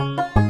Bye.